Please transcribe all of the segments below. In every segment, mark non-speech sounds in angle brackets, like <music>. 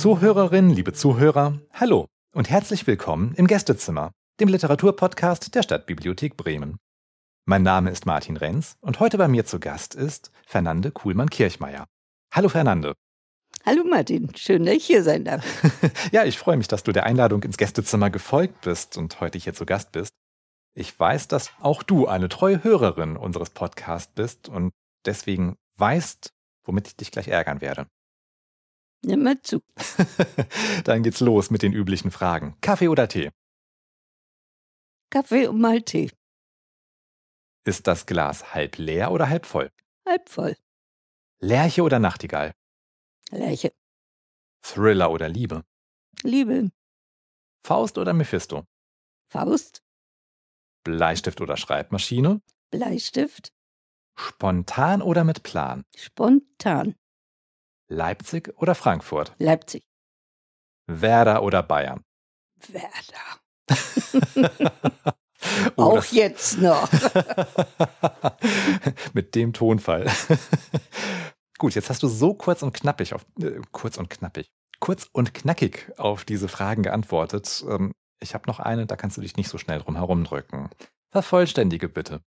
Liebe Zuhörerinnen, liebe Zuhörer, hallo und herzlich willkommen im Gästezimmer, dem Literaturpodcast der Stadtbibliothek Bremen. Mein Name ist Martin Renz und heute bei mir zu Gast ist Fernande Kuhlmann-Kirchmeier. Hallo Fernande. Hallo Martin, schön, dass ich hier sein darf. <laughs> ja, ich freue mich, dass du der Einladung ins Gästezimmer gefolgt bist und heute hier zu Gast bist. Ich weiß, dass auch du eine treue Hörerin unseres Podcasts bist und deswegen weißt, womit ich dich gleich ärgern werde. Nimm mal zu. <laughs> Dann geht's los mit den üblichen Fragen. Kaffee oder Tee? Kaffee und mal Tee. Ist das Glas halb leer oder halb voll? Halb voll. Lerche oder Nachtigall? Lerche. Thriller oder Liebe? Liebe. Faust oder Mephisto? Faust. Bleistift oder Schreibmaschine? Bleistift. Spontan oder mit Plan? Spontan. Leipzig oder Frankfurt? Leipzig. Werder oder Bayern? Werder. <laughs> oh, Auch jetzt noch. <laughs> Mit dem Tonfall. <laughs> Gut, jetzt hast du so kurz und knappig auf äh, kurz und knappig, kurz und knackig auf diese Fragen geantwortet. Ähm, ich habe noch eine, da kannst du dich nicht so schnell drum herumdrücken. Vervollständige bitte.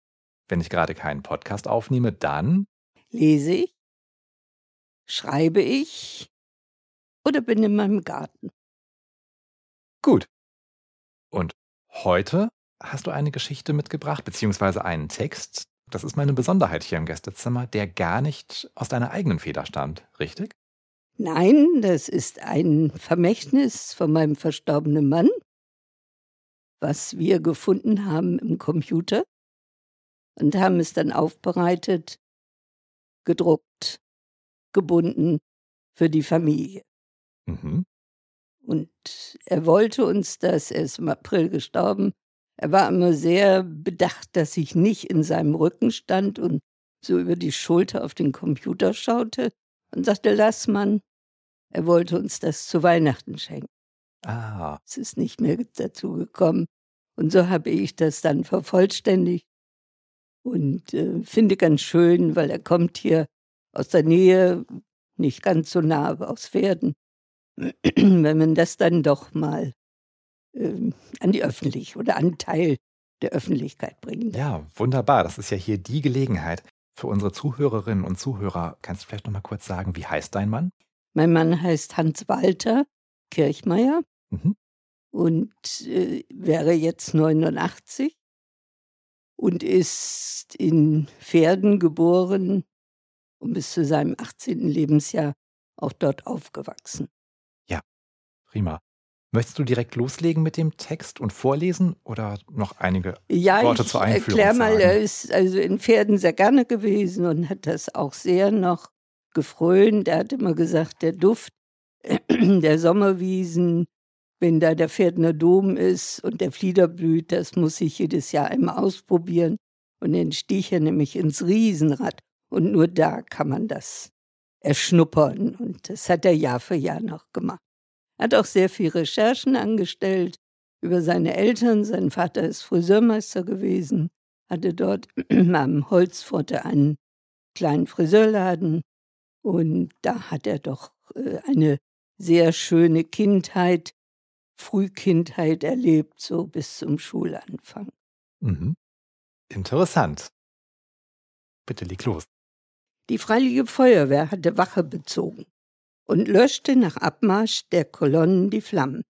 Wenn ich gerade keinen Podcast aufnehme, dann lese ich, schreibe ich oder bin in meinem Garten. Gut. Und heute hast du eine Geschichte mitgebracht, beziehungsweise einen Text. Das ist meine Besonderheit hier im Gästezimmer, der gar nicht aus deiner eigenen Feder stammt, richtig? Nein, das ist ein Vermächtnis von meinem verstorbenen Mann, was wir gefunden haben im Computer und haben es dann aufbereitet, gedruckt, gebunden für die Familie. Mhm. Und er wollte uns das, er ist im April gestorben, er war immer sehr bedacht, dass ich nicht in seinem Rücken stand und so über die Schulter auf den Computer schaute und sagte, lass man, er wollte uns das zu Weihnachten schenken. Ah. Es ist nicht mehr dazu gekommen. Und so habe ich das dann vervollständigt und äh, finde ganz schön, weil er kommt hier aus der Nähe, nicht ganz so nah, aber aus Pferden. <clears throat> Wenn man das dann doch mal äh, an die Öffentlichkeit oder an Teil der Öffentlichkeit bringt. Ja, wunderbar. Das ist ja hier die Gelegenheit. Für unsere Zuhörerinnen und Zuhörer, kannst du vielleicht noch mal kurz sagen, wie heißt dein Mann? Mein Mann heißt Hans-Walter Kirchmeier mhm. und äh, wäre jetzt 89 und ist in Pferden geboren und bis zu seinem 18. Lebensjahr auch dort aufgewachsen. Ja, prima. Möchtest du direkt loslegen mit dem Text und vorlesen oder noch einige ja, Worte zur Einführung? Ja, erklär mal, er ist also in Pferden sehr gerne gewesen und hat das auch sehr noch gefrönt. Er hat immer gesagt, der Duft <clears throat> der Sommerwiesen, wenn da der Pferdener Dom ist und der Flieder blüht, das muss ich jedes Jahr einmal ausprobieren. Und dann stieg er nämlich ins Riesenrad. Und nur da kann man das erschnuppern. Und das hat er Jahr für Jahr noch gemacht. Er hat auch sehr viel Recherchen angestellt über seine Eltern. Sein Vater ist Friseurmeister gewesen, hatte dort <clears throat> am Holzpforte einen kleinen Friseurladen. Und da hat er doch äh, eine sehr schöne Kindheit Frühkindheit erlebt, so bis zum Schulanfang. Mhm. Interessant. Bitte leg los. Die Freiwillige Feuerwehr hatte Wache bezogen und löschte nach Abmarsch der Kolonnen die Flammen.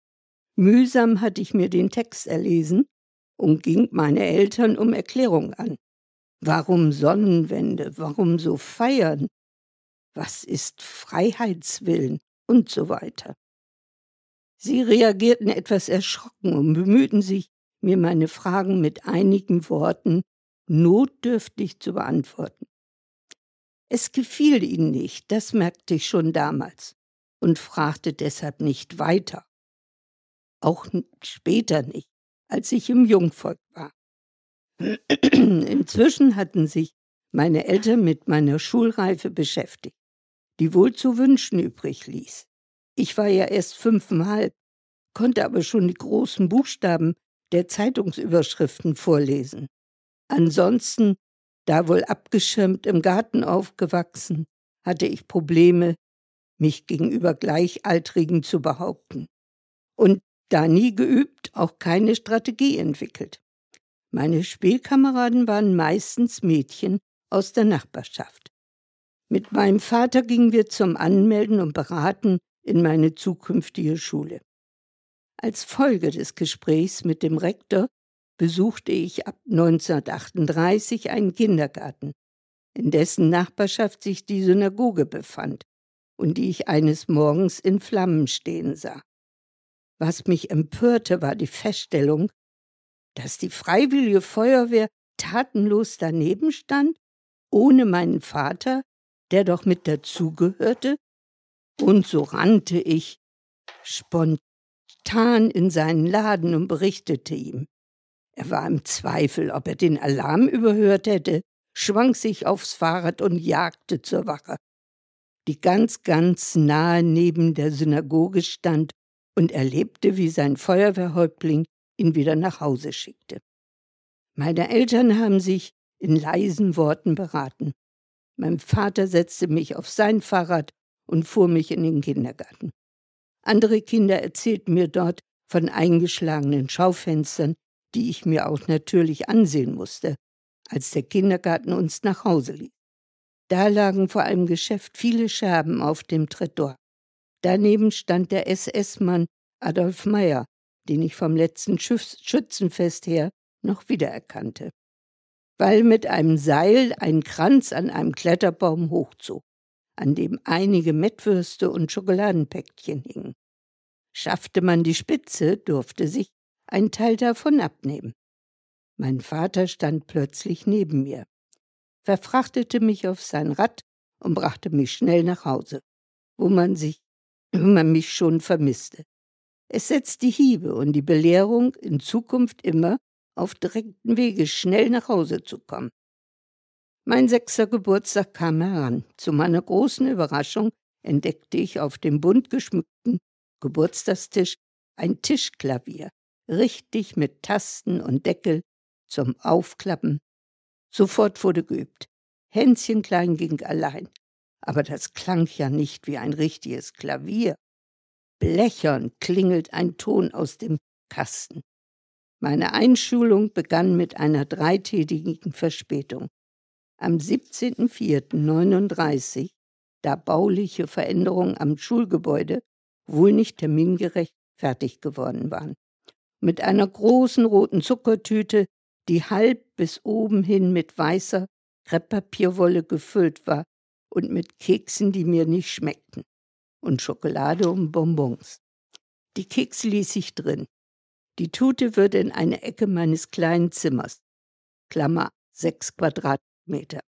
Mühsam hatte ich mir den Text erlesen und ging meine Eltern um Erklärung an. Warum Sonnenwende? Warum so feiern? Was ist Freiheitswillen? Und so weiter. Sie reagierten etwas erschrocken und bemühten sich, mir meine Fragen mit einigen Worten notdürftig zu beantworten. Es gefiel ihnen nicht, das merkte ich schon damals und fragte deshalb nicht weiter. Auch später nicht, als ich im Jungvolk war. <clears throat> Inzwischen hatten sich meine Eltern mit meiner Schulreife beschäftigt, die wohl zu wünschen übrig ließ. Ich war ja erst fünfeinhalb, konnte aber schon die großen Buchstaben der Zeitungsüberschriften vorlesen. Ansonsten, da wohl abgeschirmt im Garten aufgewachsen, hatte ich Probleme mich gegenüber Gleichaltrigen zu behaupten. Und da nie geübt, auch keine Strategie entwickelt. Meine Spielkameraden waren meistens Mädchen aus der Nachbarschaft. Mit meinem Vater gingen wir zum Anmelden und Beraten in meine zukünftige Schule. Als Folge des Gesprächs mit dem Rektor besuchte ich ab 1938 einen Kindergarten, in dessen Nachbarschaft sich die Synagoge befand und die ich eines Morgens in Flammen stehen sah. Was mich empörte, war die Feststellung, dass die freiwillige Feuerwehr tatenlos daneben stand, ohne meinen Vater, der doch mit dazugehörte, und so rannte ich spontan in seinen Laden und berichtete ihm. Er war im Zweifel, ob er den Alarm überhört hätte, schwang sich aufs Fahrrad und jagte zur Wache, die ganz, ganz nahe neben der Synagoge stand und erlebte, wie sein Feuerwehrhäuptling ihn wieder nach Hause schickte. Meine Eltern haben sich in leisen Worten beraten. Mein Vater setzte mich auf sein Fahrrad und fuhr mich in den Kindergarten. Andere Kinder erzählten mir dort von eingeschlagenen Schaufenstern, die ich mir auch natürlich ansehen musste, als der Kindergarten uns nach Hause ließ. Da lagen vor einem Geschäft viele Scherben auf dem Tresor. Daneben stand der SS-Mann Adolf Meyer, den ich vom letzten Schützenfest her noch wiedererkannte, weil mit einem Seil ein Kranz an einem Kletterbaum hochzog, an dem einige Mettwürste und Schokoladenpäckchen hingen. Schaffte man die Spitze, durfte sich ein Teil davon abnehmen. Mein Vater stand plötzlich neben mir, verfrachtete mich auf sein Rad und brachte mich schnell nach Hause, wo man sich, wo man mich schon vermisste. Es setzt die Hiebe und die Belehrung, in Zukunft immer auf direkten Wege schnell nach Hause zu kommen. Mein sechster Geburtstag kam heran. Zu meiner großen Überraschung entdeckte ich auf dem bunt geschmückten Geburtstagstisch ein Tischklavier, richtig mit Tasten und Deckel zum Aufklappen. Sofort wurde geübt. Hänschen klein ging allein. Aber das klang ja nicht wie ein richtiges Klavier. Blechern klingelt ein Ton aus dem Kasten. Meine Einschulung begann mit einer dreitägigen Verspätung. Am 17.04.39, da bauliche Veränderungen am Schulgebäude wohl nicht termingerecht fertig geworden waren. Mit einer großen roten Zuckertüte, die halb bis oben hin mit weißer Krepppapierwolle gefüllt war und mit Keksen, die mir nicht schmeckten, und Schokolade und Bonbons. Die Kekse ließ ich drin. Die Tute würde in eine Ecke meines kleinen Zimmers, Klammer sechs Quadratmeter,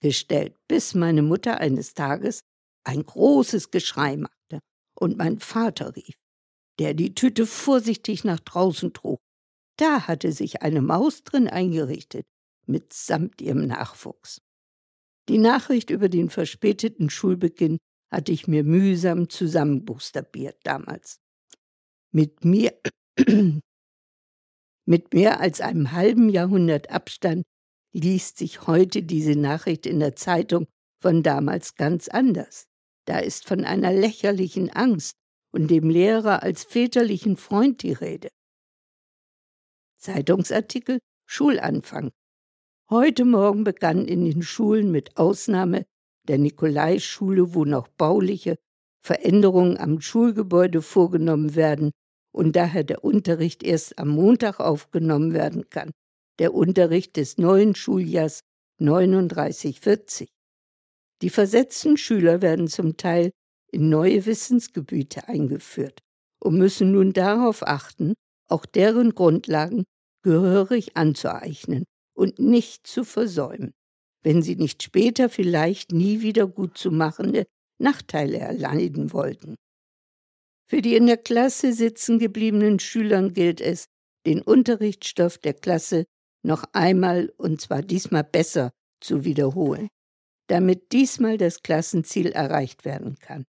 gestellt, bis meine Mutter eines Tages ein großes Geschrei machte und mein Vater rief, der die Tüte vorsichtig nach draußen trug. Da hatte sich eine Maus drin eingerichtet, mitsamt ihrem Nachwuchs. Die Nachricht über den verspäteten Schulbeginn hatte ich mir mühsam zusammenbuchstabiert damals. Mit mir, <clears throat> mit mehr als einem halben Jahrhundert Abstand liest sich heute diese Nachricht in der Zeitung von damals ganz anders. Da ist von einer lächerlichen Angst und dem Lehrer als väterlichen Freund die Rede. Zeitungsartikel Schulanfang. Heute Morgen begann in den Schulen mit Ausnahme der Nikolaischule, wo noch bauliche Veränderungen am Schulgebäude vorgenommen werden und daher der Unterricht erst am Montag aufgenommen werden kann, der Unterricht des neuen Schuljahrs 3940. Die versetzten Schüler werden zum Teil in neue Wissensgebiete eingeführt und müssen nun darauf achten, auch deren Grundlagen gehörig anzueignen und nicht zu versäumen wenn sie nicht später vielleicht nie wieder gut zu machende Nachteile erleiden wollten. Für die in der Klasse sitzen gebliebenen Schülern gilt es, den Unterrichtsstoff der Klasse noch einmal und zwar diesmal besser zu wiederholen, damit diesmal das Klassenziel erreicht werden kann.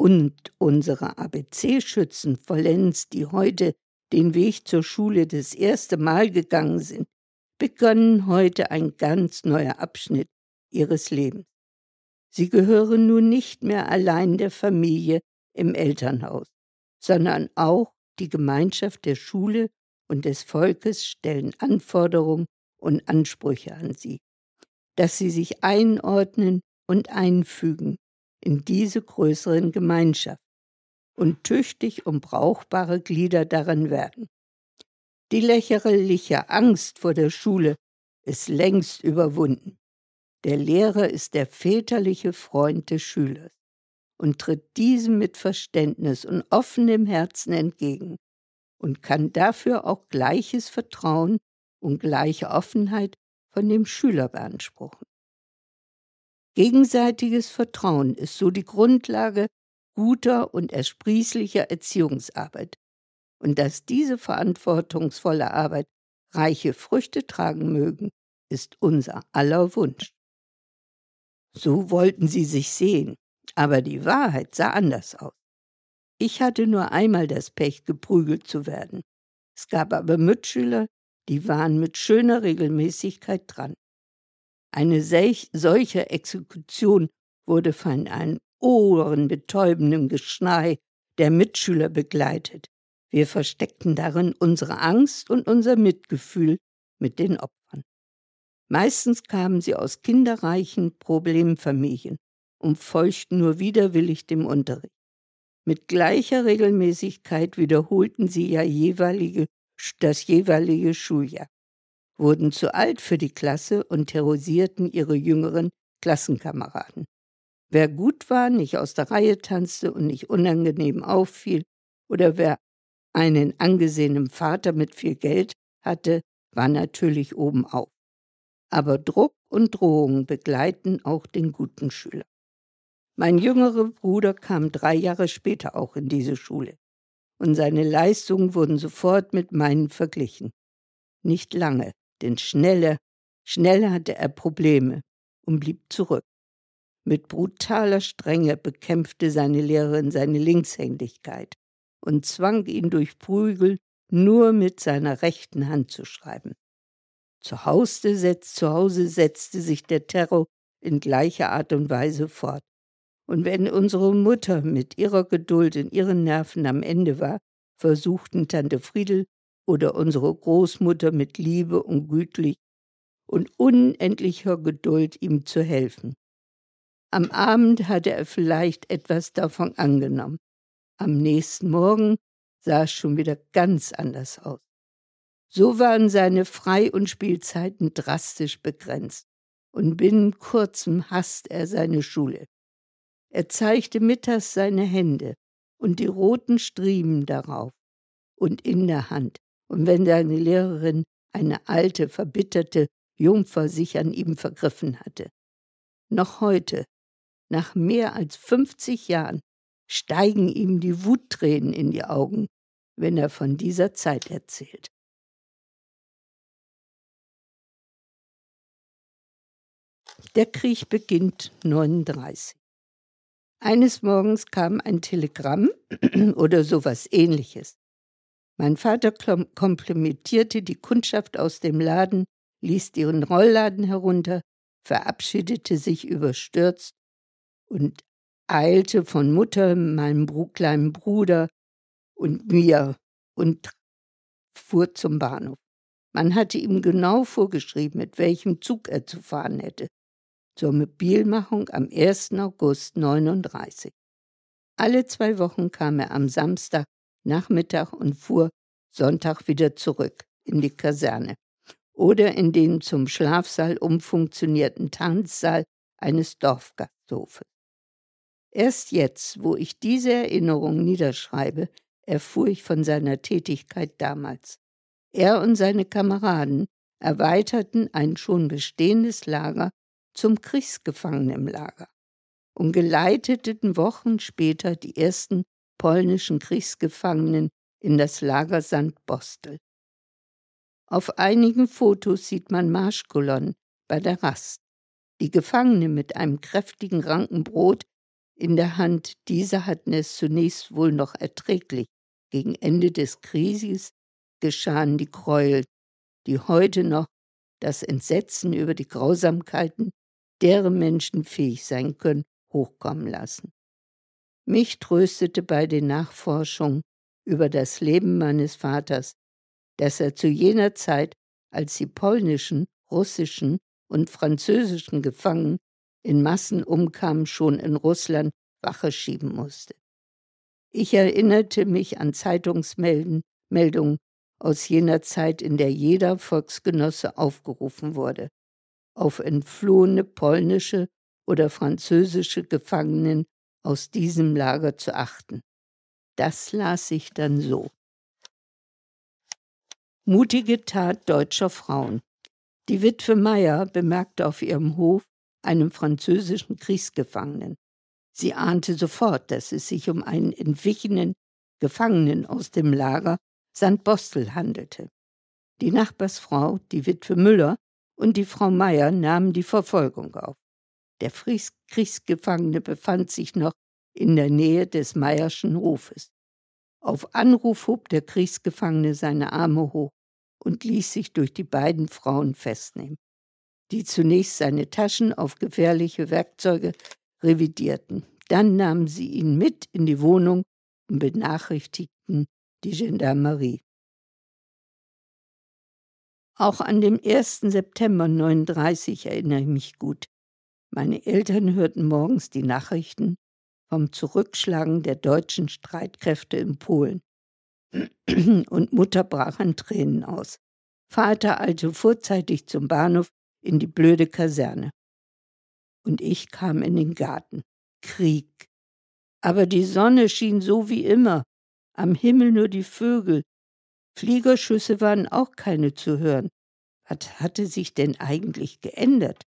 Und unsere ABC-Schützen vollends, die heute den Weg zur Schule das erste Mal gegangen sind, begonnen heute ein ganz neuer Abschnitt ihres Lebens. Sie gehören nun nicht mehr allein der Familie im Elternhaus, sondern auch die Gemeinschaft der Schule und des Volkes stellen Anforderungen und Ansprüche an sie, dass sie sich einordnen und einfügen in diese größeren Gemeinschaft und tüchtig und brauchbare Glieder darin werden. Die lächerliche Angst vor der Schule ist längst überwunden. Der Lehrer ist der väterliche Freund des Schülers und tritt diesem mit Verständnis und offenem Herzen entgegen und kann dafür auch gleiches Vertrauen und gleiche Offenheit von dem Schüler beanspruchen. Gegenseitiges Vertrauen ist so die Grundlage guter und ersprießlicher Erziehungsarbeit. Und dass diese verantwortungsvolle Arbeit reiche Früchte tragen mögen, ist unser aller Wunsch. So wollten sie sich sehen, aber die Wahrheit sah anders aus. Ich hatte nur einmal das Pech, geprügelt zu werden. Es gab aber Mitschüler, die waren mit schöner Regelmäßigkeit dran. Eine solche Exekution wurde von einem ohrenbetäubenden Geschrei der Mitschüler begleitet. Wir versteckten darin unsere Angst und unser Mitgefühl mit den Opfern. Meistens kamen sie aus kinderreichen Problemfamilien und folgten nur widerwillig dem Unterricht. Mit gleicher Regelmäßigkeit wiederholten sie ja jeweilige, das jeweilige Schuljahr wurden zu alt für die Klasse und terrorisierten ihre jüngeren Klassenkameraden. Wer gut war, nicht aus der Reihe tanzte und nicht unangenehm auffiel, oder wer einen angesehenen Vater mit viel Geld hatte, war natürlich oben auf. Aber Druck und Drohungen begleiten auch den guten Schüler. Mein jüngerer Bruder kam drei Jahre später auch in diese Schule, und seine Leistungen wurden sofort mit meinen verglichen. Nicht lange, denn schneller, schnell hatte er Probleme und blieb zurück. Mit brutaler Strenge bekämpfte seine Lehrerin seine Linkshändigkeit und zwang ihn durch Prügel nur mit seiner rechten Hand zu schreiben. Zu Hause, setz, zu Hause setzte sich der Terror in gleicher Art und Weise fort. Und wenn unsere Mutter mit ihrer Geduld und ihren Nerven am Ende war, versuchten Tante Friedel oder unsere Großmutter mit Liebe und gütlich und unendlicher Geduld ihm zu helfen. Am Abend hatte er vielleicht etwas davon angenommen. Am nächsten Morgen sah es schon wieder ganz anders aus. So waren seine Frei- und Spielzeiten drastisch begrenzt, und binnen kurzem hasste er seine Schule. Er zeigte mittags seine Hände und die roten Striemen darauf und in der Hand, und wenn seine Lehrerin, eine alte, verbitterte Jungfer, sich an ihm vergriffen hatte. Noch heute, nach mehr als 50 Jahren, steigen ihm die Wuttränen in die Augen, wenn er von dieser Zeit erzählt. Der Krieg beginnt 39. Eines Morgens kam ein Telegramm <clears throat> oder sowas ähnliches. Mein Vater komplimentierte die Kundschaft aus dem Laden, ließ ihren Rollladen herunter, verabschiedete sich überstürzt und eilte von Mutter, meinem kleinen Bruder und mir und fuhr zum Bahnhof. Man hatte ihm genau vorgeschrieben, mit welchem Zug er zu fahren hätte. Zur Mobilmachung am 1. August 39. Alle zwei Wochen kam er am Samstag Nachmittag und fuhr Sonntag wieder zurück in die Kaserne oder in den zum Schlafsaal umfunktionierten Tanzsaal eines Dorfgasthofes. Erst jetzt, wo ich diese Erinnerung niederschreibe, erfuhr ich von seiner Tätigkeit damals. Er und seine Kameraden erweiterten ein schon bestehendes Lager zum Kriegsgefangenenlager und geleiteten Wochen später die ersten polnischen Kriegsgefangenen in das Lager St. Bostel. Auf einigen Fotos sieht man Marschkolonnen bei der Rast. Die Gefangenen mit einem kräftigen Ranken Brot in der Hand, diese hatten es zunächst wohl noch erträglich. Gegen Ende des Krieges geschahen die Gräuel, die heute noch das Entsetzen über die Grausamkeiten deren Menschen fähig sein können, hochkommen lassen. Mich tröstete bei den Nachforschungen über das Leben meines Vaters, dass er zu jener Zeit, als die polnischen, russischen und französischen Gefangenen in Massen umkamen, schon in Russland Wache schieben musste. Ich erinnerte mich an Zeitungsmeldungen aus jener Zeit, in der jeder Volksgenosse aufgerufen wurde, auf entflohene polnische oder französische Gefangenen aus diesem Lager zu achten. Das las ich dann so. Mutige Tat deutscher Frauen. Die Witwe Meyer bemerkte auf ihrem Hof einen französischen Kriegsgefangenen. Sie ahnte sofort, dass es sich um einen entwichenen Gefangenen aus dem Lager St. Bostel handelte. Die Nachbarsfrau, die Witwe Müller und die Frau Meier nahmen die Verfolgung auf. Der Kriegsgefangene befand sich noch in der Nähe des Meierschen Hofes. Auf Anruf hob der Kriegsgefangene seine Arme hoch und ließ sich durch die beiden Frauen festnehmen, die zunächst seine Taschen auf gefährliche Werkzeuge revidierten. Dann nahmen sie ihn mit in die Wohnung und benachrichtigten die Gendarmerie. Auch an den 1. September 1939 erinnere ich mich gut. Meine Eltern hörten morgens die Nachrichten vom Zurückschlagen der deutschen Streitkräfte in Polen. <clears throat> Und Mutter brach in Tränen aus. Vater eilte vorzeitig zum Bahnhof in die blöde Kaserne und ich kam in den Garten. Krieg. Aber die Sonne schien so wie immer, am Himmel nur die Vögel. Fliegerschüsse waren auch keine zu hören. Was hatte sich denn eigentlich geändert?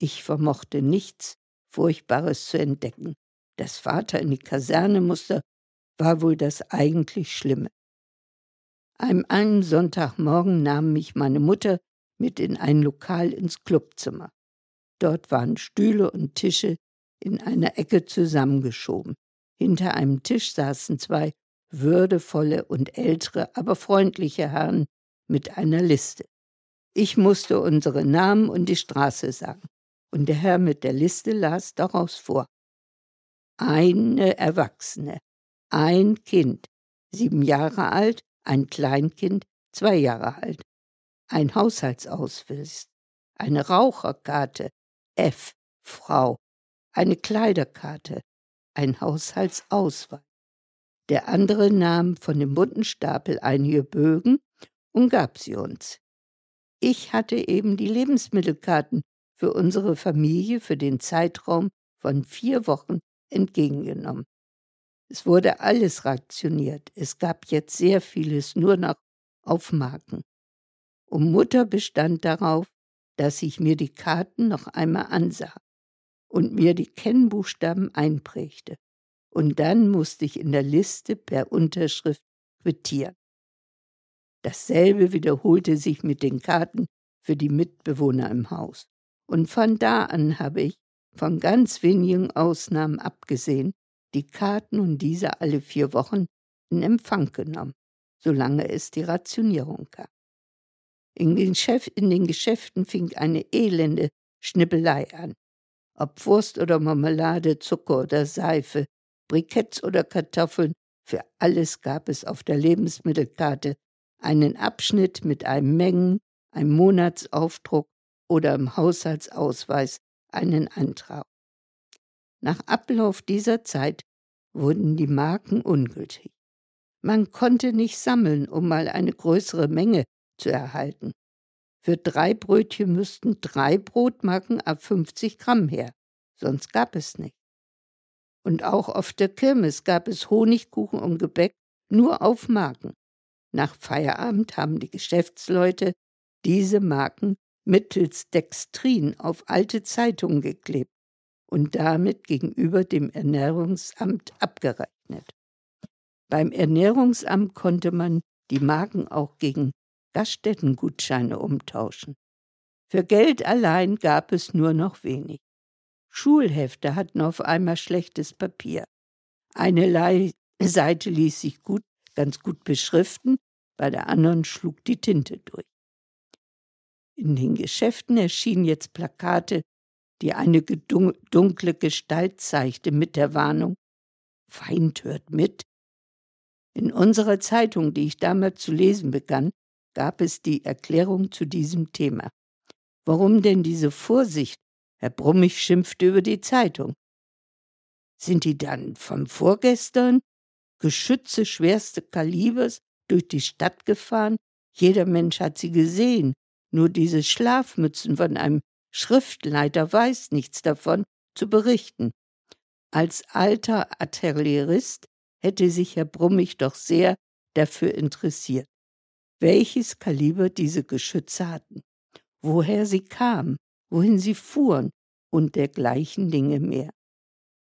Ich vermochte nichts Furchtbares zu entdecken. Das Vater in die Kaserne musste, war wohl das eigentlich Schlimme. Am einen Sonntagmorgen nahm mich meine Mutter mit in ein Lokal ins Clubzimmer. Dort waren Stühle und Tische in einer Ecke zusammengeschoben. Hinter einem Tisch saßen zwei würdevolle und ältere, aber freundliche Herren mit einer Liste. Ich musste unsere Namen und die Straße sagen, und der Herr mit der Liste las daraus vor. Eine Erwachsene, ein Kind, sieben Jahre alt, ein Kleinkind, zwei Jahre alt, ein Haushaltsausweis, eine Raucherkarte, F. Frau. Eine Kleiderkarte. Ein Haushaltsausweis. Der andere nahm von dem bunten Stapel einige Bögen und gab sie uns. Ich hatte eben die Lebensmittelkarten für unsere Familie für den Zeitraum von vier Wochen entgegengenommen. Es wurde alles rationiert. Es gab jetzt sehr vieles nur noch auf Marken. Und Mutter bestand darauf, dass ich mir die Karten noch einmal ansah und mir die Kennbuchstaben einprägte. Und dann musste ich in der Liste per Unterschrift quittieren. Dasselbe wiederholte sich mit den Karten für die Mitbewohner im Haus. Und von da an habe ich, von ganz wenigen Ausnahmen abgesehen, die Karten und diese alle vier Wochen in Empfang genommen, solange es die Rationierung gab. In den, Chef, in den Geschäften fing eine elende Schnippelei an. Ob Wurst oder Marmelade, Zucker oder Seife, Briketts oder Kartoffeln, für alles gab es auf der Lebensmittelkarte einen Abschnitt mit einem Mengen, einem Monatsaufdruck oder im Haushaltsausweis einen Antrag. Nach Ablauf dieser Zeit wurden die Marken ungültig. Man konnte nicht sammeln, um mal eine größere Menge zu erhalten. Für drei Brötchen müssten drei Brotmarken ab 50 Gramm her, sonst gab es nicht. Und auch auf der Kirmes gab es Honigkuchen und Gebäck nur auf Marken. Nach Feierabend haben die Geschäftsleute diese Marken mittels Dextrin auf alte Zeitungen geklebt und damit gegenüber dem Ernährungsamt abgerechnet. Beim Ernährungsamt konnte man die Marken auch gegen Gaststättengutscheine umtauschen. Für Geld allein gab es nur noch wenig. Schulhefte hatten auf einmal schlechtes Papier. Eine Seite ließ sich gut, ganz gut beschriften, bei der anderen schlug die Tinte durch. In den Geschäften erschienen jetzt Plakate, die eine dunkle Gestalt zeigte mit der Warnung Feind hört mit. In unserer Zeitung, die ich damals zu lesen begann, gab es die Erklärung zu diesem Thema. Warum denn diese Vorsicht? Herr Brummig schimpfte über die Zeitung. Sind die dann vom Vorgestern? Geschütze schwerste Kalibers durch die Stadt gefahren? Jeder Mensch hat sie gesehen. Nur diese Schlafmützen von einem Schriftleiter weiß nichts davon zu berichten. Als alter Artillerist hätte sich Herr Brummig doch sehr dafür interessiert, welches Kaliber diese Geschütze hatten, woher sie kamen, wohin sie fuhren und dergleichen Dinge mehr.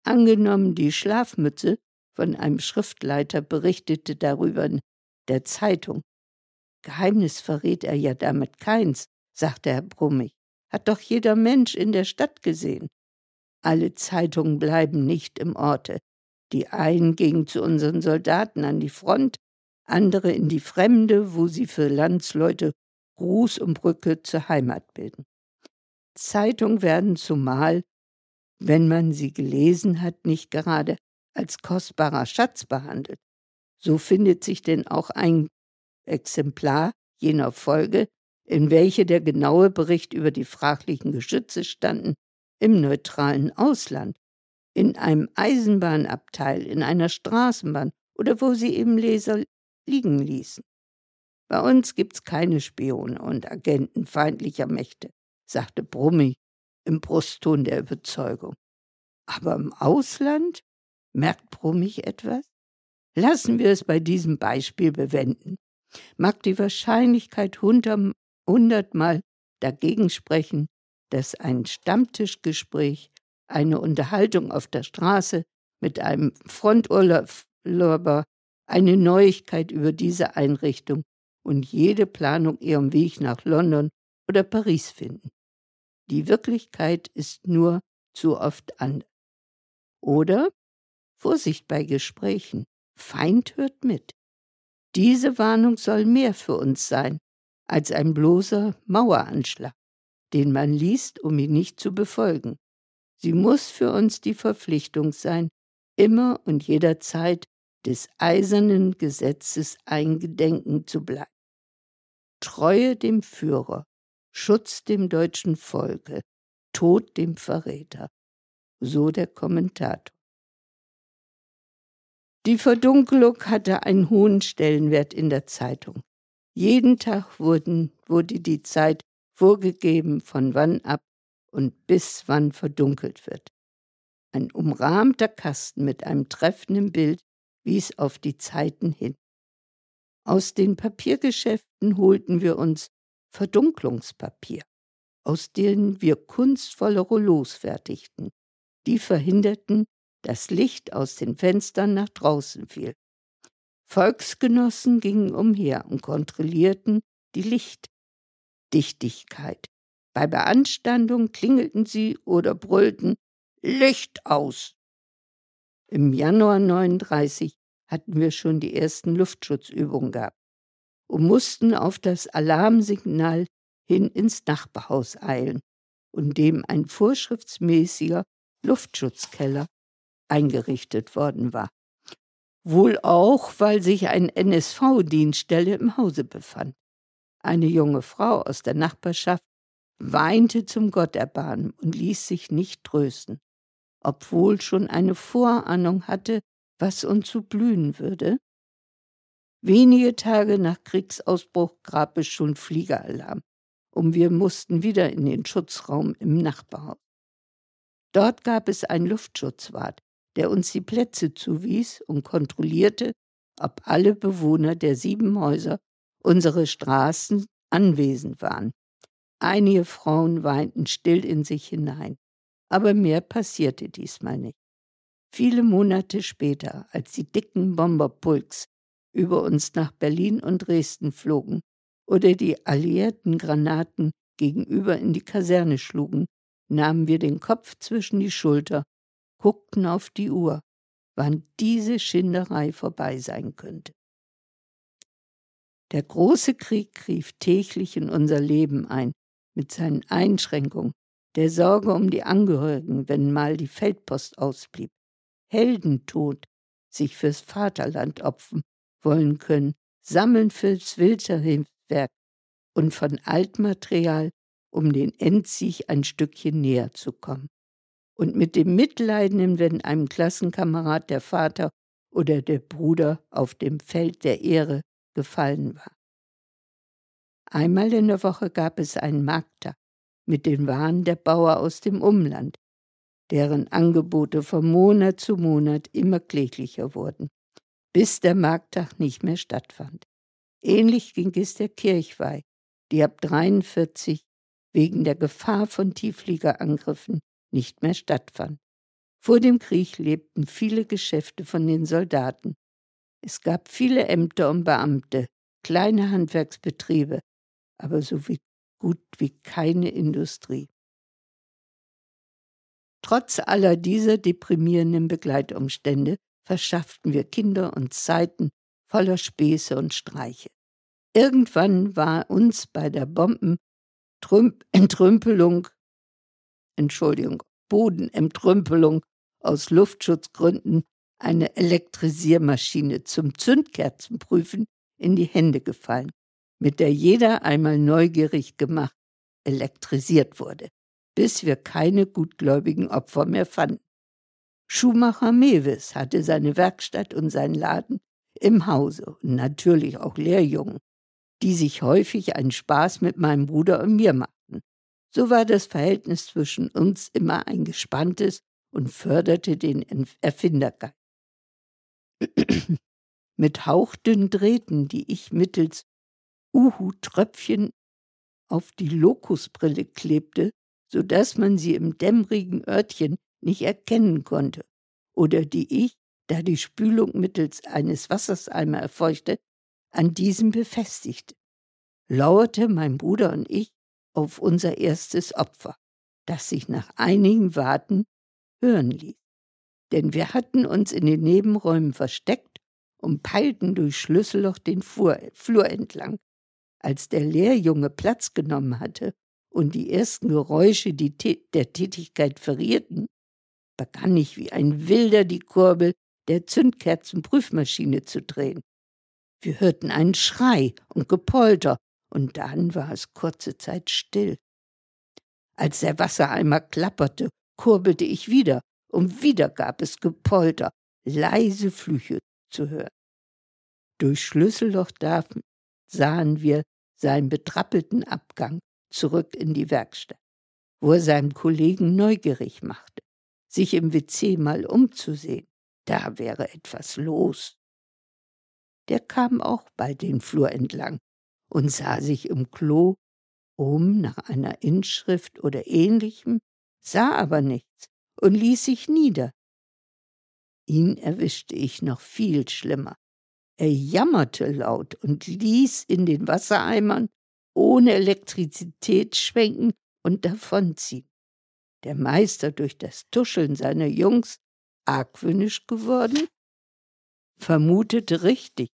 Angenommen, die Schlafmütze von einem Schriftleiter berichtete darüber in der Zeitung, Geheimnis verrät er ja damit keins, sagte Herr Brummig. Hat doch jeder Mensch in der Stadt gesehen. Alle Zeitungen bleiben nicht im Orte. Die einen gingen zu unseren Soldaten an die Front, andere in die Fremde, wo sie für Landsleute Ruß und Brücke zur Heimat bilden. Zeitungen werden zumal, wenn man sie gelesen hat, nicht gerade als kostbarer Schatz behandelt. So findet sich denn auch ein Exemplar jener Folge, in welche der genaue Bericht über die fraglichen Geschütze standen, im neutralen Ausland, in einem Eisenbahnabteil, in einer Straßenbahn oder wo sie eben Leser liegen ließen. Bei uns gibt's keine Spione und Agenten feindlicher Mächte, sagte Brummi im Brustton der Überzeugung. Aber im Ausland? Merkt Brummig etwas? Lassen wir es bei diesem Beispiel bewenden mag die Wahrscheinlichkeit hundertmal dagegen sprechen, dass ein Stammtischgespräch, eine Unterhaltung auf der Straße mit einem Fronturlauber, eine Neuigkeit über diese Einrichtung und jede Planung ihrem Weg nach London oder Paris finden. Die Wirklichkeit ist nur zu oft anders. Oder Vorsicht bei Gesprächen. Feind hört mit. Diese Warnung soll mehr für uns sein als ein bloßer Maueranschlag, den man liest, um ihn nicht zu befolgen. Sie muss für uns die Verpflichtung sein, immer und jederzeit des eisernen Gesetzes eingedenken zu bleiben. Treue dem Führer, Schutz dem deutschen Volke, Tod dem Verräter. So der Kommentator. Die Verdunkelung hatte einen hohen Stellenwert in der Zeitung. Jeden Tag wurden, wurde die Zeit vorgegeben, von wann ab und bis wann verdunkelt wird. Ein umrahmter Kasten mit einem treffenden Bild wies auf die Zeiten hin. Aus den Papiergeschäften holten wir uns Verdunklungspapier, aus denen wir kunstvolle Rollos fertigten. Die verhinderten, das Licht aus den Fenstern nach draußen fiel. Volksgenossen gingen umher und kontrollierten die Lichtdichtigkeit. Bei Beanstandung klingelten sie oder brüllten Licht aus. Im Januar 39 hatten wir schon die ersten Luftschutzübungen gehabt und mussten auf das Alarmsignal hin ins Nachbarhaus eilen, und dem ein vorschriftsmäßiger Luftschutzkeller eingerichtet worden war. Wohl auch, weil sich ein NSV-Dienststelle im Hause befand. Eine junge Frau aus der Nachbarschaft weinte zum Gotterbarmen und ließ sich nicht trösten, obwohl schon eine Vorahnung hatte, was uns zu blühen würde. Wenige Tage nach Kriegsausbruch gab es schon Fliegeralarm und wir mussten wieder in den Schutzraum im Nachbarhaus. Dort gab es einen Luftschutzwart, der uns die Plätze zuwies und kontrollierte, ob alle Bewohner der sieben Häuser unsere Straßen anwesend waren. Einige Frauen weinten still in sich hinein, aber mehr passierte diesmal nicht. Viele Monate später, als die dicken Bomberpulks über uns nach Berlin und Dresden flogen oder die alliierten Granaten gegenüber in die Kaserne schlugen, nahmen wir den Kopf zwischen die Schulter guckten auf die Uhr, wann diese Schinderei vorbei sein könnte. Der große Krieg rief täglich in unser Leben ein, mit seinen Einschränkungen, der Sorge um die Angehörigen, wenn mal die Feldpost ausblieb, Heldentod, sich fürs Vaterland opfen wollen können, sammeln fürs Wilderhilfswerk und von Altmaterial, um den Endsieg ein Stückchen näher zu kommen. Und mit dem Mitleiden, wenn einem Klassenkamerad der Vater oder der Bruder auf dem Feld der Ehre gefallen war. Einmal in der Woche gab es einen Markttag mit den Waren der Bauer aus dem Umland, deren Angebote von Monat zu Monat immer kläglicher wurden, bis der Markttag nicht mehr stattfand. Ähnlich ging es der Kirchweih, die ab 43 wegen der Gefahr von Tieffliegerangriffen nicht mehr stattfand. Vor dem Krieg lebten viele Geschäfte von den Soldaten. Es gab viele Ämter und Beamte, kleine Handwerksbetriebe, aber so wie gut wie keine Industrie. Trotz aller dieser deprimierenden Begleitumstände verschafften wir Kinder uns Zeiten voller Späße und Streiche. Irgendwann war uns bei der Bombenentrümpelung, Entschuldigung, Bodenentrümpelung aus Luftschutzgründen eine Elektrisiermaschine zum Zündkerzenprüfen in die Hände gefallen, mit der jeder einmal neugierig gemacht elektrisiert wurde, bis wir keine gutgläubigen Opfer mehr fanden. Schuhmacher Mewes hatte seine Werkstatt und seinen Laden im Hause und natürlich auch Lehrjungen, die sich häufig einen Spaß mit meinem Bruder und mir machten. So war das Verhältnis zwischen uns immer ein gespanntes und förderte den Erfindergeist. <clears throat> mit hauchdünnen Drähten, die ich mittels Uhu-Tröpfchen auf die Lokusbrille klebte, so dass man sie im dämmerigen Örtchen nicht erkennen konnte, oder die ich, da die Spülung mittels eines Wasserseimer erfeuchte, an diesem befestigte, lauerte mein Bruder und ich auf unser erstes Opfer, das sich nach einigem Warten hören ließ. Denn wir hatten uns in den Nebenräumen versteckt und peilten durch Schlüsselloch den Flur, entlang. Als der Lehrjunge Platz genommen hatte und die ersten Geräusche die der Tätigkeit verrierten, begann ich wie ein Wilder die Kurbel der Zündkerzenprüfmaschine zu drehen. Wir hörten einen Schrei und Gepolter, und dann war es kurze Zeit still. Als der Wassereimer klapperte, kurbelte ich wieder, und wieder gab es Gepolter, leise Flüche zu hören. Durch Schlüsselloch sahen wir seinen betrappelten Abgang zurück in die Werkstatt, wo er seinem Kollegen neugierig machte, sich im WC mal umzusehen. Da wäre etwas los. Der kam auch bald den Flur entlang und sah sich im Klo um nach einer Inschrift oder ähnlichem, sah aber nichts und ließ sich nieder. Ihn erwischte ich noch viel schlimmer. Er jammerte laut und ließ in den Wassereimern ohne Elektrizität schwenken und davonziehen. Der Meister durch das Tuscheln seiner Jungs argwöhnisch geworden, vermutete richtig,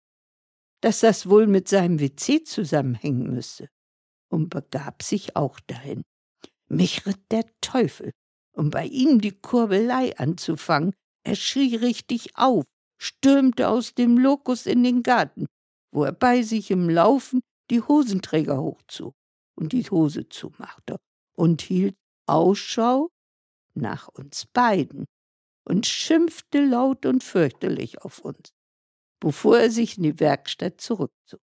dass das wohl mit seinem WC zusammenhängen müsse und begab sich auch dahin. Mich ritt der Teufel, um bei ihm die Kurbelei anzufangen. Er schrie richtig auf, stürmte aus dem Lokus in den Garten, wo er bei sich im Laufen die Hosenträger hochzog und die Hose zumachte und hielt Ausschau nach uns beiden und schimpfte laut und fürchterlich auf uns, bevor er sich in die Werkstatt zurückzog.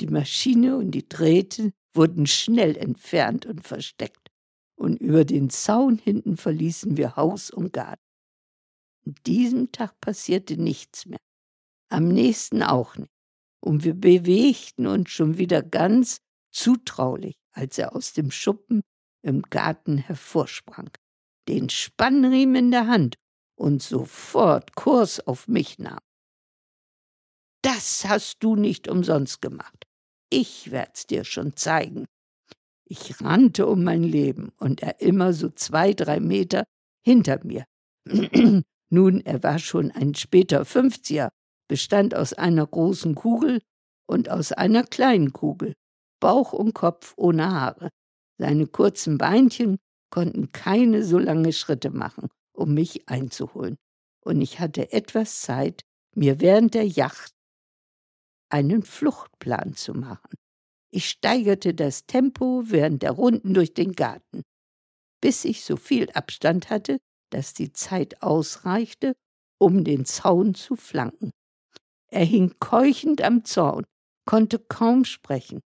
Die Maschine und die Drähte wurden schnell entfernt und versteckt, und über den Zaun hinten verließen wir Haus und Garten. An diesem Tag passierte nichts mehr, am nächsten auch nicht, und wir bewegten uns schon wieder ganz zutraulich, als er aus dem Schuppen im Garten hervorsprang, den Spannriemen in der Hand und sofort Kurs auf mich nahm. Das hast du nicht umsonst gemacht. Ich werd's dir schon zeigen. Ich rannte um mein Leben und er immer so zwei, drei Meter hinter mir. <clears throat> Nun, er war schon ein später Fünfziger, bestand aus einer großen Kugel und aus einer kleinen Kugel, Bauch und Kopf ohne Haare. Seine kurzen Beinchen konnten keine so lange Schritte machen, um mich einzuholen. Und ich hatte etwas Zeit, mir während der Yacht einen Fluchtplan zu machen. Ich steigerte das Tempo während der Runden durch den Garten, bis ich so viel Abstand hatte, dass die Zeit ausreichte, um den Zaun zu flanken. Er hing keuchend am Zaun, konnte kaum sprechen,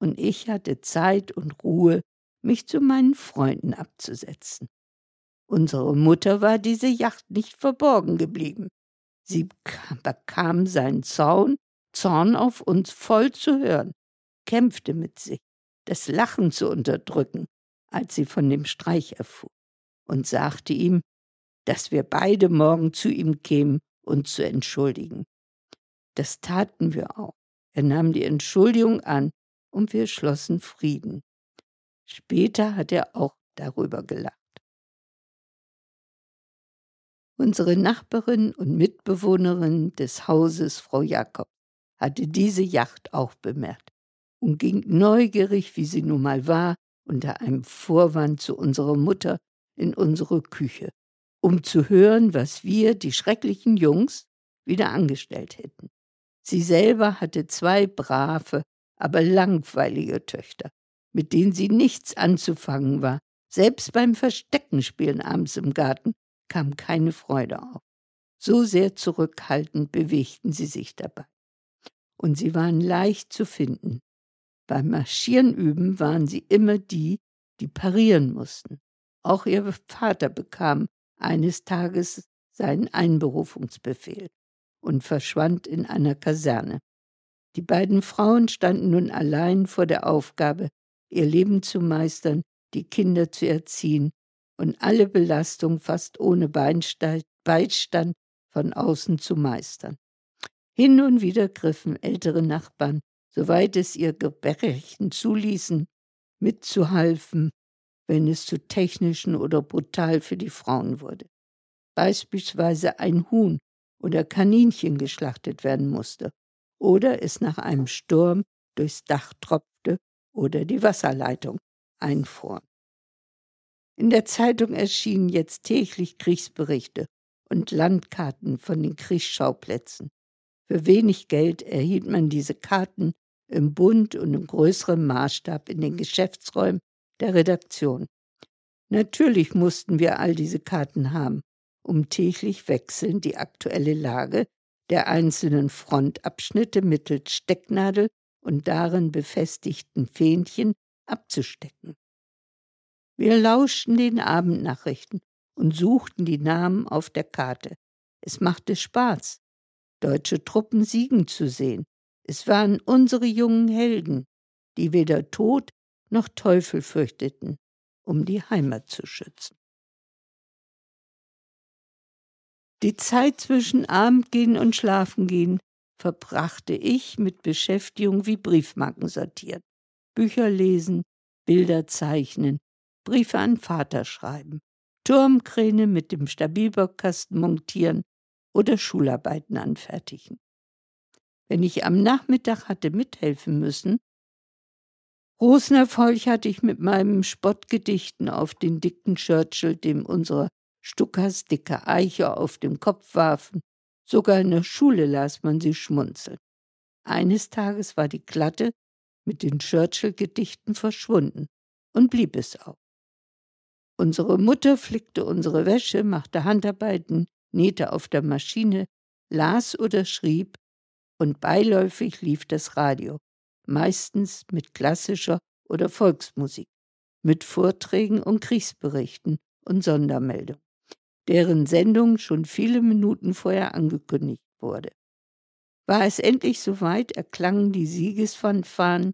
und ich hatte Zeit und Ruhe, mich zu meinen Freunden abzusetzen. Unsere Mutter war diese Yacht nicht verborgen geblieben. Sie bekam seinen Zaun, Zorn auf uns voll zu hören, kämpfte mit sich, das Lachen zu unterdrücken, als sie von dem Streich erfuhr, und sagte ihm, dass wir beide morgen zu ihm kämen, uns zu entschuldigen. Das taten wir auch. Er nahm die Entschuldigung an und wir schlossen Frieden. Später hat er auch darüber gelacht. Unsere Nachbarin und Mitbewohnerin des Hauses, Frau Jakob, hatte diese Yacht auch bemerkt und ging neugierig, wie sie nun mal war, unter einem Vorwand zu unserer Mutter in unsere Küche, um zu hören, was wir, die schrecklichen Jungs, wieder angestellt hätten. Sie selber hatte zwei brave, aber langweilige Töchter, mit denen sie nichts anzufangen war. Selbst beim Versteckenspielen abends im Garten kam keine Freude auf. So sehr zurückhaltend bewegten sie sich dabei. Und sie waren leicht zu finden. Beim Marschieren üben waren sie immer die, die parieren mussten. Auch ihr Vater bekam eines Tages seinen Einberufungsbefehl und verschwand in einer Kaserne. Die beiden Frauen standen nun allein vor der Aufgabe, ihr Leben zu meistern, die Kinder zu erziehen und alle Belastung fast ohne Beistand von außen zu meistern. Hin und wieder griffen ältere Nachbarn, soweit es ihr Gebärchen zuließen, mitzuhalfen, wenn es zu technischen oder brutal für die Frauen wurde. Beispielsweise ein Huhn oder Kaninchen geschlachtet werden musste oder es nach einem Sturm durchs Dach tropfte oder die Wasserleitung einfuhr. In der Zeitung erschienen jetzt täglich Kriegsberichte und Landkarten von den Kriegsschauplätzen. Für wenig Geld erhielt man diese Karten im Bund und im größeren Maßstab in den Geschäftsräumen der Redaktion. Natürlich mussten wir all diese Karten haben, um täglich wechselnd die aktuelle Lage der einzelnen Frontabschnitte mittels Stecknadel und darin befestigten Fähnchen abzustecken. Wir lauschten den Abendnachrichten und suchten die Namen auf der Karte. Es machte Spaß, deutsche Truppen siegen zu sehen. Es waren unsere jungen Helden, die weder Tod noch Teufel fürchteten, um die Heimat zu schützen. Die Zeit zwischen Abendgehen und Schlafengehen verbrachte ich mit Beschäftigung wie Briefmarken sortieren, Bücher lesen, Bilder zeichnen, Briefe an Vater schreiben, Turmkräne mit dem Stabilbockkasten montieren oder Schularbeiten anfertigen. Wenn ich am Nachmittag hatte mithelfen müssen, großen Erfolg hatte ich mit meinen Spottgedichten auf den dicken Churchill, dem unsere Stuckers dicke Eiche auf dem Kopf warfen. Sogar in der Schule las man sie schmunzeln. Eines Tages war die Klatte mit den Churchill-Gedichten verschwunden und blieb es auch. Unsere Mutter flickte unsere Wäsche, machte Handarbeiten, nähte auf der Maschine, las oder schrieb, und beiläufig lief das Radio, meistens mit klassischer oder Volksmusik, mit Vorträgen und Kriegsberichten und Sondermeldungen deren Sendung schon viele Minuten vorher angekündigt wurde. War es endlich soweit, erklangen die Siegesfanfaren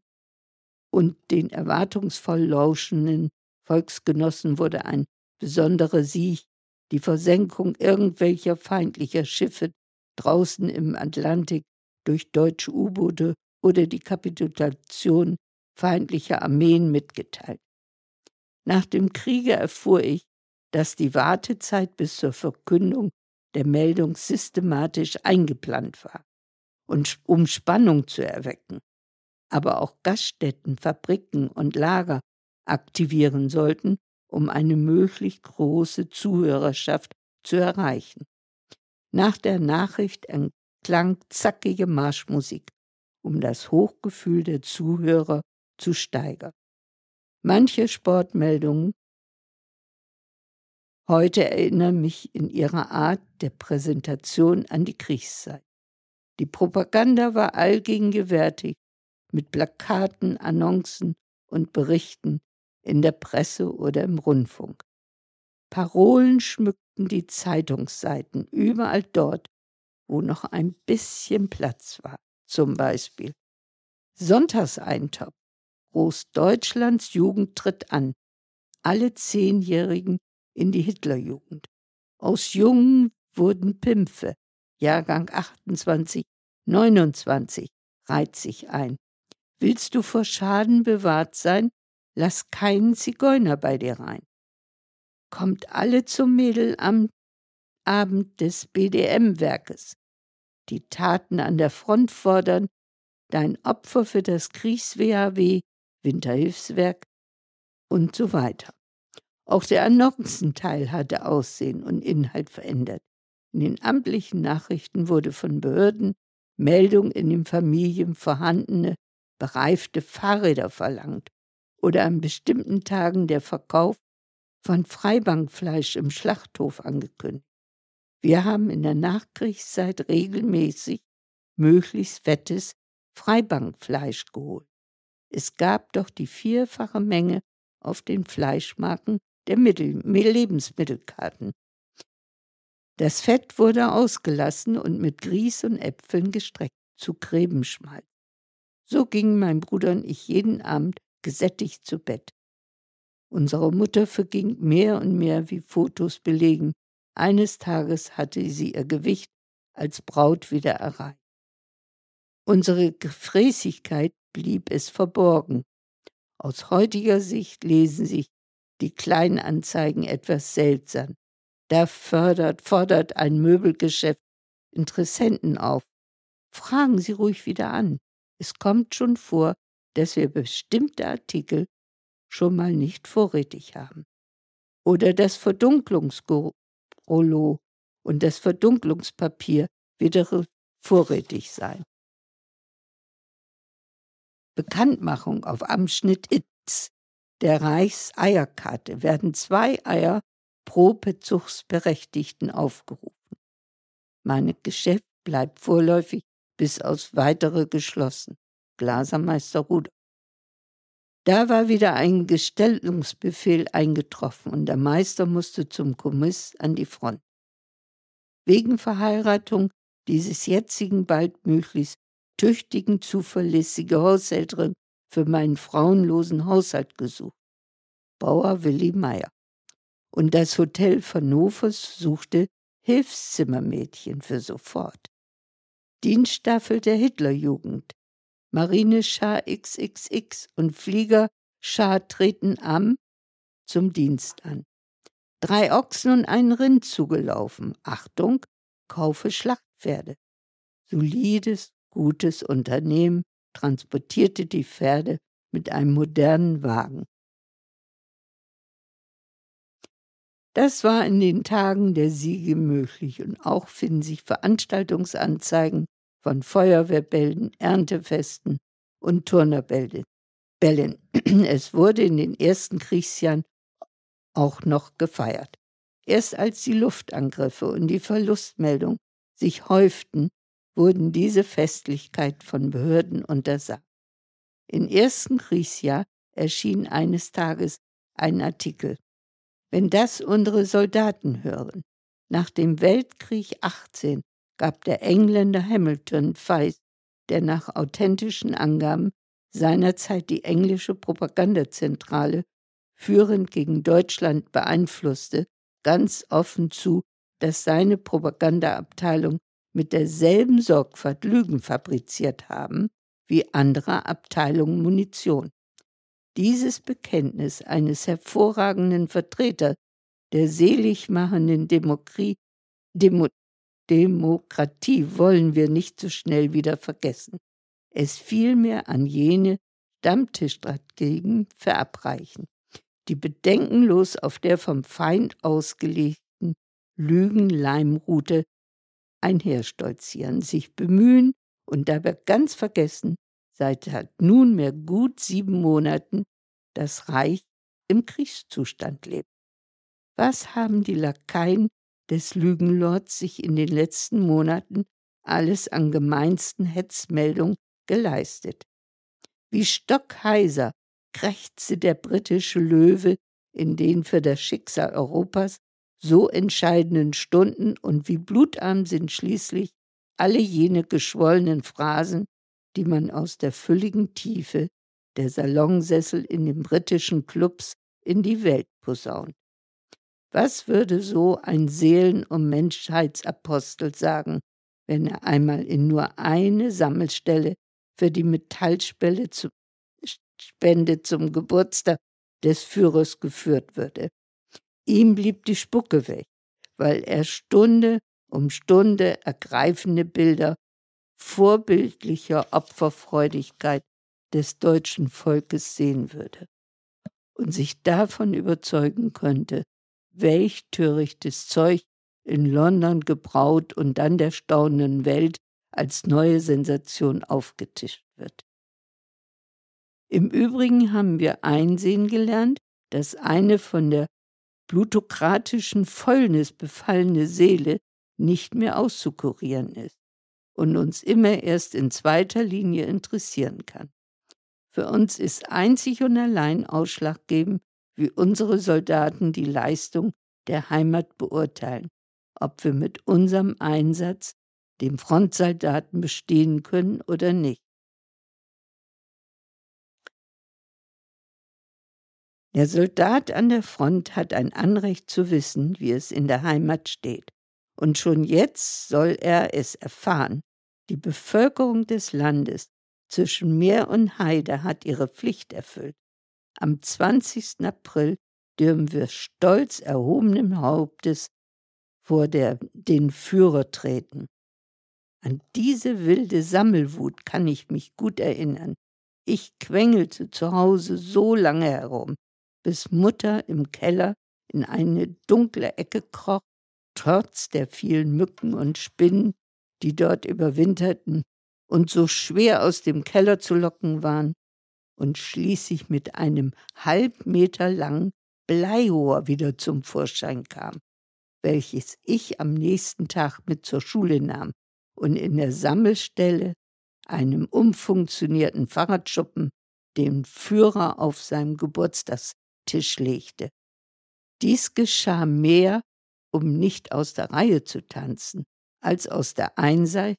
und den erwartungsvoll lauschenden Volksgenossen wurde ein besonderer Sieg, die Versenkung irgendwelcher feindlicher Schiffe draußen im Atlantik durch deutsche U-Boote oder die Kapitulation feindlicher Armeen mitgeteilt. Nach dem Kriege erfuhr ich, dass die Wartezeit bis zur Verkündung der Meldung systematisch eingeplant war, und um Spannung zu erwecken, aber auch Gaststätten, Fabriken und Lager aktivieren sollten, um eine möglichst große Zuhörerschaft zu erreichen. Nach der Nachricht erklang zackige Marschmusik, um das Hochgefühl der Zuhörer zu steigern. Manche Sportmeldungen heute erinnern mich in ihrer Art der Präsentation an die Kriegszeit. Die Propaganda war allgegenwärtig mit Plakaten, Annoncen und Berichten in der Presse oder im Rundfunk. Parolen schmückten die Zeitungsseiten überall dort, wo noch ein bisschen Platz war. Zum Beispiel Sonntagseintopf. Großdeutschlands Jugend tritt an. Alle Zehnjährigen in die Hitlerjugend. Aus Jungen wurden Pimpfe. Jahrgang 28, 29 reiht sich ein. Willst du vor Schaden bewahrt sein? Lass keinen Zigeuner bei dir rein. Kommt alle zum Mädel am Abend des BDM-Werkes. Die Taten an der Front fordern, dein Opfer für das Kriegs-WHW, Winterhilfswerk und so weiter. Auch der Annoncenteil hatte Aussehen und Inhalt verändert. In den amtlichen Nachrichten wurde von Behörden Meldung in den Familien vorhandene bereifte Fahrräder verlangt oder an bestimmten Tagen der Verkauf von Freibankfleisch im Schlachthof angekündigt. Wir haben in der Nachkriegszeit regelmäßig möglichst fettes Freibankfleisch geholt. Es gab doch die vierfache Menge auf den Fleischmarken der Mittel Lebensmittelkarten. Das Fett wurde ausgelassen und mit Grieß und Äpfeln gestreckt zu Krebenschmalz. So gingen mein Bruder und ich jeden Abend gesättigt zu Bett. Unsere Mutter verging mehr und mehr, wie Fotos belegen. Eines Tages hatte sie ihr Gewicht als Braut wieder erreicht. Unsere Gefräßigkeit blieb es verborgen. Aus heutiger Sicht lesen sich die Kleinanzeigen etwas seltsam. Da fördert, fordert ein Möbelgeschäft Interessenten auf. Fragen Sie ruhig wieder an. Es kommt schon vor, dass wir bestimmte Artikel schon mal nicht vorrätig haben. Oder das Verdunklungsrollo und das Verdunklungspapier wieder vorrätig sein. Bekanntmachung auf Abschnitt ITS der Reichseierkarte werden zwei Eier pro Bezugsberechtigten aufgerufen. Mein Geschäft bleibt vorläufig bis aus weitere geschlossen. Glasermeister Rudolf. Da war wieder ein Gestellungsbefehl eingetroffen und der Meister musste zum Kommiss an die Front. Wegen Verheiratung dieses jetzigen bald möglichst tüchtigen, zuverlässige Haushälterin für meinen frauenlosen Haushalt gesucht. Bauer Willi Meyer. Und das Hotel Hannovers suchte Hilfszimmermädchen für sofort. Dienststaffel der Hitlerjugend. Marineschar XXX und Fliegerschar treten am zum Dienst an. Drei Ochsen und ein Rind zugelaufen. Achtung, kaufe Schlachtpferde. Solides, gutes Unternehmen transportierte die Pferde mit einem modernen Wagen. Das war in den Tagen der Siege möglich und auch finden sich Veranstaltungsanzeigen von Feuerwehrbällen, Erntefesten und Turnerbällen. <clears throat> Es wurde in den ersten Kriegsjahren auch noch gefeiert. Erst als die Luftangriffe und die Verlustmeldung sich häuften, wurden diese Festlichkeit von Behörden untersagt. Im ersten Kriegsjahr erschien eines Tages ein Artikel wenn das unsere Soldaten hören. Nach dem Weltkrieg 18 gab der Engländer Hamilton Feist, der nach authentischen Angaben seinerzeit die englische Propagandazentrale führend gegen Deutschland beeinflusste, ganz offen zu, dass seine Propagandaabteilung mit derselben Sorgfalt Lügen fabriziert haben wie andere Abteilungen Munition. Dieses Bekenntnis eines hervorragenden Vertreters der seligmachenden Demokratie, Demo, Demokratie wollen wir nicht so schnell wieder vergessen. Es vielmehr an jene Stammtischstrategien verabreichen, die bedenkenlos auf der vom Feind ausgelegten Lügenleimroute einherstolzieren, sich bemühen und dabei ganz vergessen, seit nunmehr gut sieben Monaten das Reich im Kriegszustand lebt. Was haben die Lakaien des Lügenlords sich in den letzten Monaten alles an gemeinsten Hetzmeldungen geleistet? Wie stockheiser krächzte der britische Löwe in den für das Schicksal Europas so entscheidenden Stunden und wie blutarm sind schließlich alle jene geschwollenen Phrasen, die man aus der fülligen Tiefe der Salonsessel in den britischen Clubs in die Welt posaunt. Was würde so ein Seelen- und Menschheitsapostel sagen, wenn er einmal in nur eine Sammelstelle für die Metallspende zu, Spende zum Geburtstag des Führers geführt würde? Ihm blieb die Spucke weg, weil er Stunde um Stunde ergreifende Bilder vorbildlicher Opferfreudigkeit des deutschen Volkes sehen würde und sich davon überzeugen könnte, welch törichtes Zeug in London gebraut und dann der staunenden Welt als neue Sensation aufgetischt wird. Im Übrigen haben wir einsehen gelernt, dass eine von der plutokratischen Fäulnis befallene Seele nicht mehr auszukurieren ist und uns immer erst in zweiter Linie interessieren kann. Für uns ist einzig und allein ausschlaggebend, wie unsere Soldaten die Leistung der Heimat beurteilen, ob wir mit unserem Einsatz dem Frontsoldaten bestehen können oder nicht. Der Soldat an der Front hat ein Anrecht zu wissen, wie es in der Heimat steht. Und schon jetzt soll er es erfahren. Die Bevölkerung des Landes zwischen Meer und Heide hat ihre Pflicht erfüllt. Am 20. April dürfen wir stolz erhobenen Hauptes vor der, den Führer treten. An diese wilde Sammelwut kann ich mich gut erinnern. Ich quengelte zu Hause so lange herum, bis Mutter im Keller in eine dunkle Ecke kroch, trotz der vielen Mücken und Spinnen, die dort überwinterten und so schwer aus dem Keller zu locken waren, und schließlich mit einem halb Meter langen Bleirohr wieder zum Vorschein kam, welches ich am nächsten Tag mit zur Schule nahm und in der Sammelstelle, einem umfunktionierten Fahrradschuppen, den Führer auf seinem Geburtstagstisch legte. Dies geschah mehr, um nicht aus der Reihe zu tanzen, als aus der Einsicht,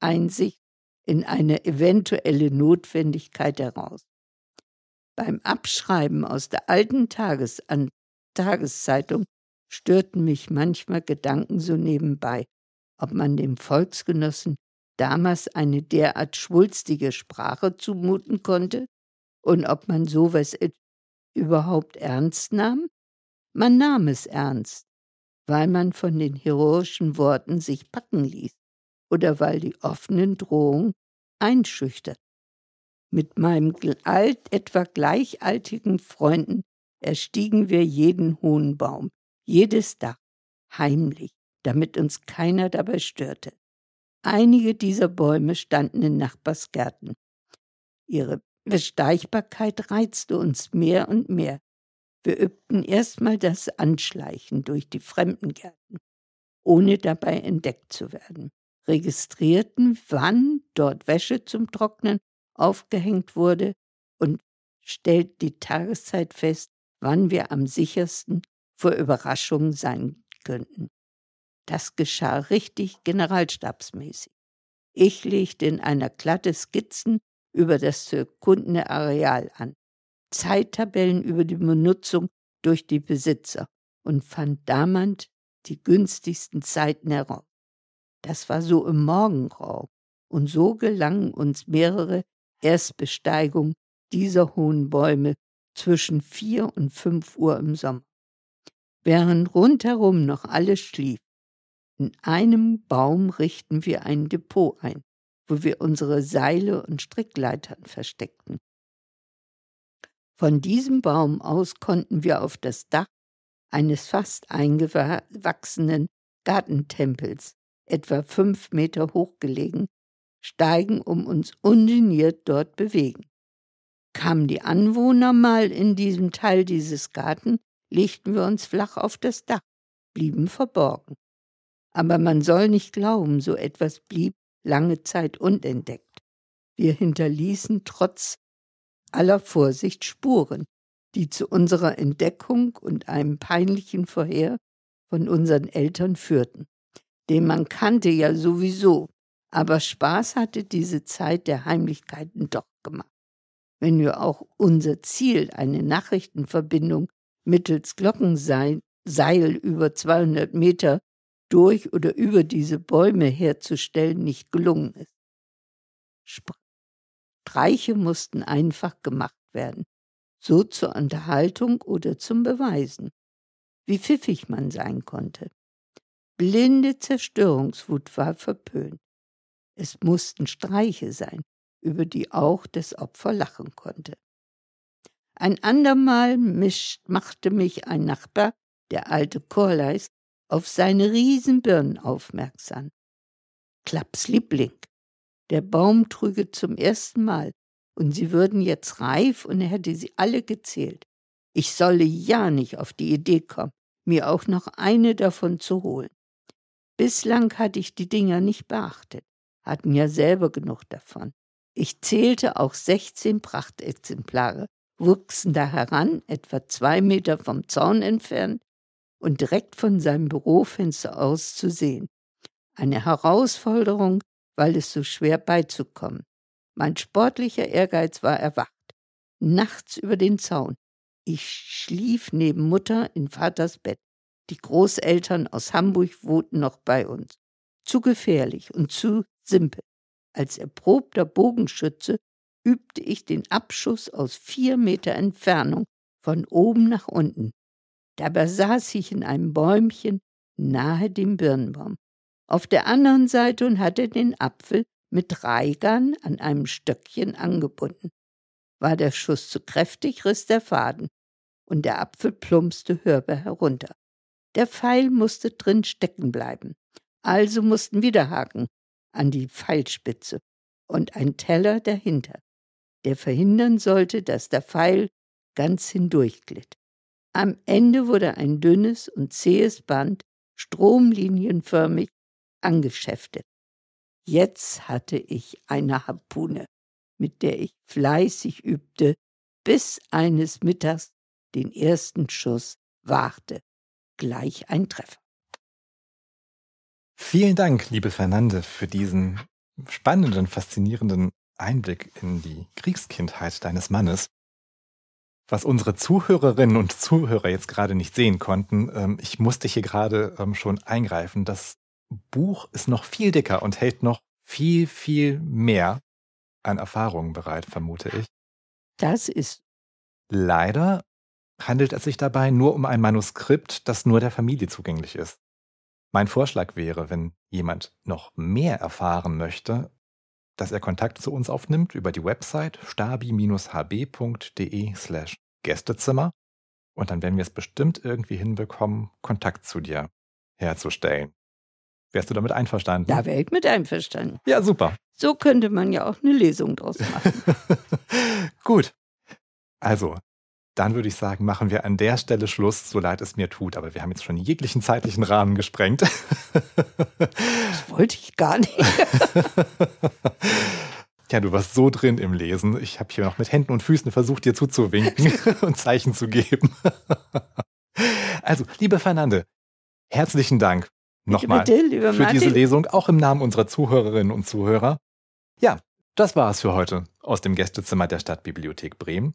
Einsicht in eine eventuelle Notwendigkeit heraus. Beim Abschreiben aus der alten Tages Tageszeitung störten mich manchmal Gedanken so nebenbei, ob man dem Volksgenossen damals eine derart schwulstige Sprache zumuten konnte und ob man sowas überhaupt ernst nahm? Man nahm es ernst, weil man von den heroischen Worten sich packen ließ oder weil die offenen Drohungen einschüchtert. Mit meinem alt, etwa gleichaltigen Freunden erstiegen wir jeden hohen Baum, jedes Dach, heimlich, damit uns keiner dabei störte. Einige dieser Bäume standen in Nachbarsgärten. Ihre Besteichbarkeit reizte uns mehr und mehr. Wir übten erstmal das Anschleichen durch die fremden Gärten, ohne dabei entdeckt zu werden registrierten, wann dort Wäsche zum Trocknen aufgehängt wurde und stellten die Tageszeit fest, wann wir am sichersten vor Überraschungen sein könnten. Das geschah richtig generalstabsmäßig. Ich legte in einer Klatte Skizzen über das zu erkundende Areal an, Zeittabellen über die Benutzung durch die Besitzer und fand damals die günstigsten Zeiten heraus. Das war so im Morgengrau. Und so gelangen uns mehrere Erstbesteigungen dieser hohen Bäume zwischen vier und fünf Uhr im Sommer. Während rundherum noch alles schlief, in einem Baum richten wir ein Depot ein, wo wir unsere Seile und Strickleitern versteckten. Von diesem Baum aus konnten wir auf das Dach eines fast eingewachsenen Gartentempels, etwa fünf Meter hoch gelegen, steigen, um uns ungeniert dort bewegen. Kamen die Anwohner mal in diesem Teil dieses Garten, legten wir uns flach auf das Dach, blieben verborgen. Aber man soll nicht glauben, so etwas blieb lange Zeit unentdeckt. Wir hinterließen trotz aller Vorsicht Spuren, die zu unserer Entdeckung und einem peinlichen Vorher von unseren Eltern führten. Den man kannte ja sowieso, aber Spaß hatte diese Zeit der Heimlichkeiten doch gemacht. Wenn wir auch unser Ziel, eine Nachrichtenverbindung mittels Glockenseil über 200 Meter durch oder über diese Bäume herzustellen, nicht gelungen ist. Streiche mussten einfach gemacht werden, so zur Unterhaltung oder zum Beweisen, wie pfiffig man sein konnte. Blinde Zerstörungswut war verpönt. Es mussten Streiche sein, über die auch das Opfer lachen konnte. Ein andermal mischt, machte mich ein Nachbar, der alte Korleis, auf seine Riesenbirnen aufmerksam. Klapps Liebling. Der Baum trüge zum ersten Mal und sie würden jetzt reif und er hätte sie alle gezählt. Ich solle ja nicht auf die Idee kommen, mir auch noch eine davon zu holen. Bislang hatte ich die Dinger nicht beachtet, hatten ja selber genug davon. Ich zählte auch 16 Prachtexemplare, wuchsen da heran, etwa zwei Meter vom Zaun entfernt und direkt von seinem Bürofenster aus zu sehen. Eine Herausforderung, weil es so schwer beizukommen. Mein sportlicher Ehrgeiz war erwacht. Nachts über den Zaun. Ich schlief neben Mutter in Vaters Bett. Die Großeltern aus Hamburg wohnten noch bei uns. Zu gefährlich und zu simpel. Als erprobter Bogenschütze übte ich den Abschuss aus vier Meter Entfernung von oben nach unten. Dabei saß ich in einem Bäumchen nahe dem Birnbaum. Auf der anderen Seite und hatte den Apfel mit Reigern an einem Stöckchen angebunden. War der Schuss zu kräftig, riss der Faden, und der Apfel plumpste hörbar herunter. Der Pfeil musste drin stecken bleiben. Also mussten Widerhaken an die Pfeilspitze und ein Teller dahinter, der verhindern sollte, dass der Pfeil ganz hindurchglitt. Am Ende wurde ein dünnes und zähes Band stromlinienförmig angeschäftet. Jetzt hatte ich eine Harpune, mit der ich fleißig übte, bis eines Mittags den ersten Schuss wagte. Gleich ein Treffer. Vielen Dank, liebe Fernande, für diesen spannenden, faszinierenden Einblick in die Kriegskindheit deines Mannes. Was unsere Zuhörerinnen und Zuhörer jetzt gerade nicht sehen konnten, ähm, ich musste hier gerade ähm, schon eingreifen, das Buch ist noch viel dicker und hält noch viel, viel mehr an Erfahrungen bereit, vermute ich. Das ist. Leider handelt es sich dabei nur um ein Manuskript, das nur der Familie zugänglich ist. Mein Vorschlag wäre, wenn jemand noch mehr erfahren möchte, dass er Kontakt zu uns aufnimmt über die Website stabi-hb.de slash Gästezimmer und dann werden wir es bestimmt irgendwie hinbekommen, Kontakt zu dir herzustellen. Wärst du damit einverstanden? Da wäre ich mit einverstanden. Ja, super. So könnte man ja auch eine Lesung draus machen. <laughs> Gut. Also, dann würde ich sagen, machen wir an der Stelle Schluss, so leid es mir tut. Aber wir haben jetzt schon jeglichen zeitlichen Rahmen gesprengt. Das wollte ich gar nicht. <laughs> Ja, du warst so drin im Lesen. Ich habe hier noch mit Händen und Füßen versucht, dir zuzuwinken <laughs> und Zeichen zu geben. Also, liebe Fernande, herzlichen Dank nochmal bitte, für diese Lesung, auch im Namen unserer Zuhörerinnen und Zuhörer. Ja, das war es für heute aus dem Gästezimmer der Stadtbibliothek Bremen.